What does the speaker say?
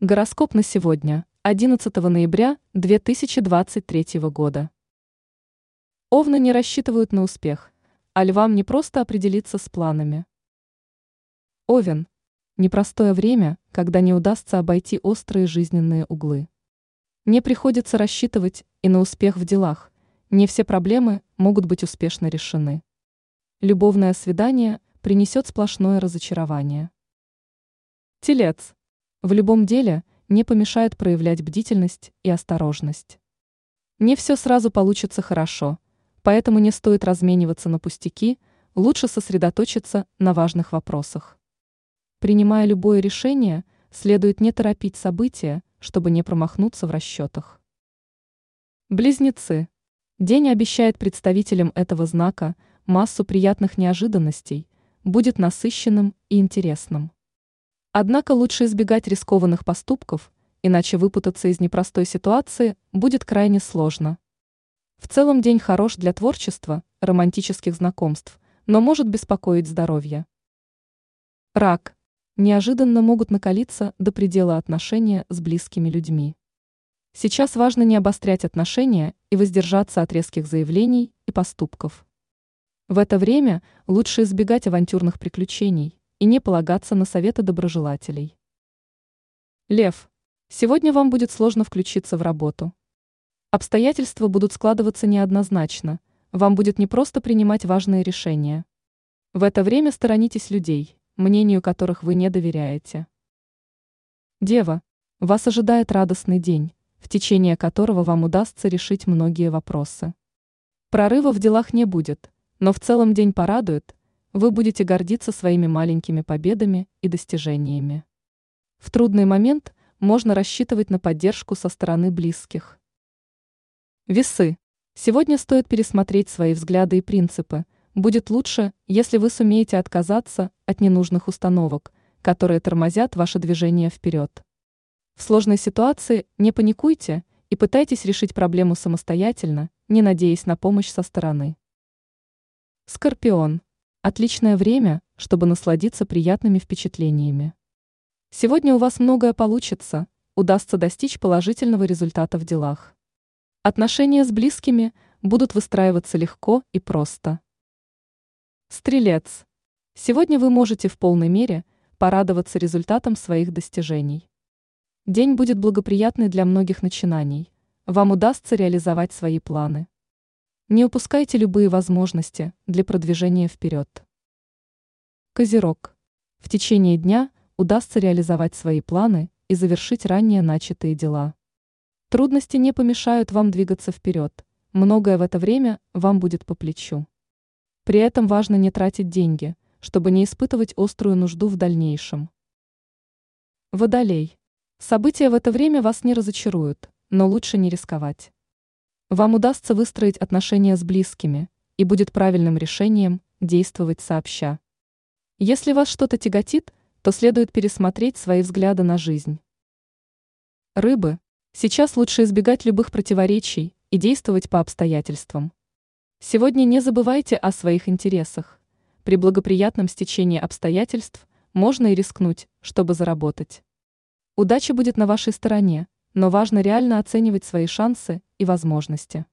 Гороскоп на сегодня, 11 ноября 2023 года. Овны не рассчитывают на успех, а львам не просто определиться с планами. Овен. Непростое время, когда не удастся обойти острые жизненные углы. Не приходится рассчитывать и на успех в делах, не все проблемы могут быть успешно решены. Любовное свидание принесет сплошное разочарование. Телец. В любом деле не помешает проявлять бдительность и осторожность. Не все сразу получится хорошо, поэтому не стоит размениваться на пустяки, лучше сосредоточиться на важных вопросах. Принимая любое решение, следует не торопить события, чтобы не промахнуться в расчетах. Близнецы. День обещает представителям этого знака массу приятных неожиданностей, будет насыщенным и интересным. Однако лучше избегать рискованных поступков, иначе выпутаться из непростой ситуации будет крайне сложно. В целом день хорош для творчества, романтических знакомств, но может беспокоить здоровье. Рак. Неожиданно могут накалиться до предела отношения с близкими людьми. Сейчас важно не обострять отношения и воздержаться от резких заявлений и поступков. В это время лучше избегать авантюрных приключений, и не полагаться на советы доброжелателей. Лев. Сегодня вам будет сложно включиться в работу. Обстоятельства будут складываться неоднозначно, вам будет непросто принимать важные решения. В это время сторонитесь людей, мнению которых вы не доверяете. Дева. Вас ожидает радостный день, в течение которого вам удастся решить многие вопросы. Прорыва в делах не будет, но в целом день порадует, вы будете гордиться своими маленькими победами и достижениями. В трудный момент можно рассчитывать на поддержку со стороны близких. Весы. Сегодня стоит пересмотреть свои взгляды и принципы. Будет лучше, если вы сумеете отказаться от ненужных установок, которые тормозят ваше движение вперед. В сложной ситуации не паникуйте и пытайтесь решить проблему самостоятельно, не надеясь на помощь со стороны. Скорпион. Отличное время, чтобы насладиться приятными впечатлениями. Сегодня у вас многое получится, удастся достичь положительного результата в делах. Отношения с близкими будут выстраиваться легко и просто. Стрелец. Сегодня вы можете в полной мере порадоваться результатом своих достижений. День будет благоприятный для многих начинаний. Вам удастся реализовать свои планы. Не упускайте любые возможности для продвижения вперед. Козерог. В течение дня удастся реализовать свои планы и завершить ранее начатые дела. Трудности не помешают вам двигаться вперед, многое в это время вам будет по плечу. При этом важно не тратить деньги, чтобы не испытывать острую нужду в дальнейшем. Водолей. События в это время вас не разочаруют, но лучше не рисковать. Вам удастся выстроить отношения с близкими, и будет правильным решением действовать сообща. Если вас что-то тяготит, то следует пересмотреть свои взгляды на жизнь. Рыбы. Сейчас лучше избегать любых противоречий и действовать по обстоятельствам. Сегодня не забывайте о своих интересах. При благоприятном стечении обстоятельств можно и рискнуть, чтобы заработать. Удача будет на вашей стороне, но важно реально оценивать свои шансы и возможности.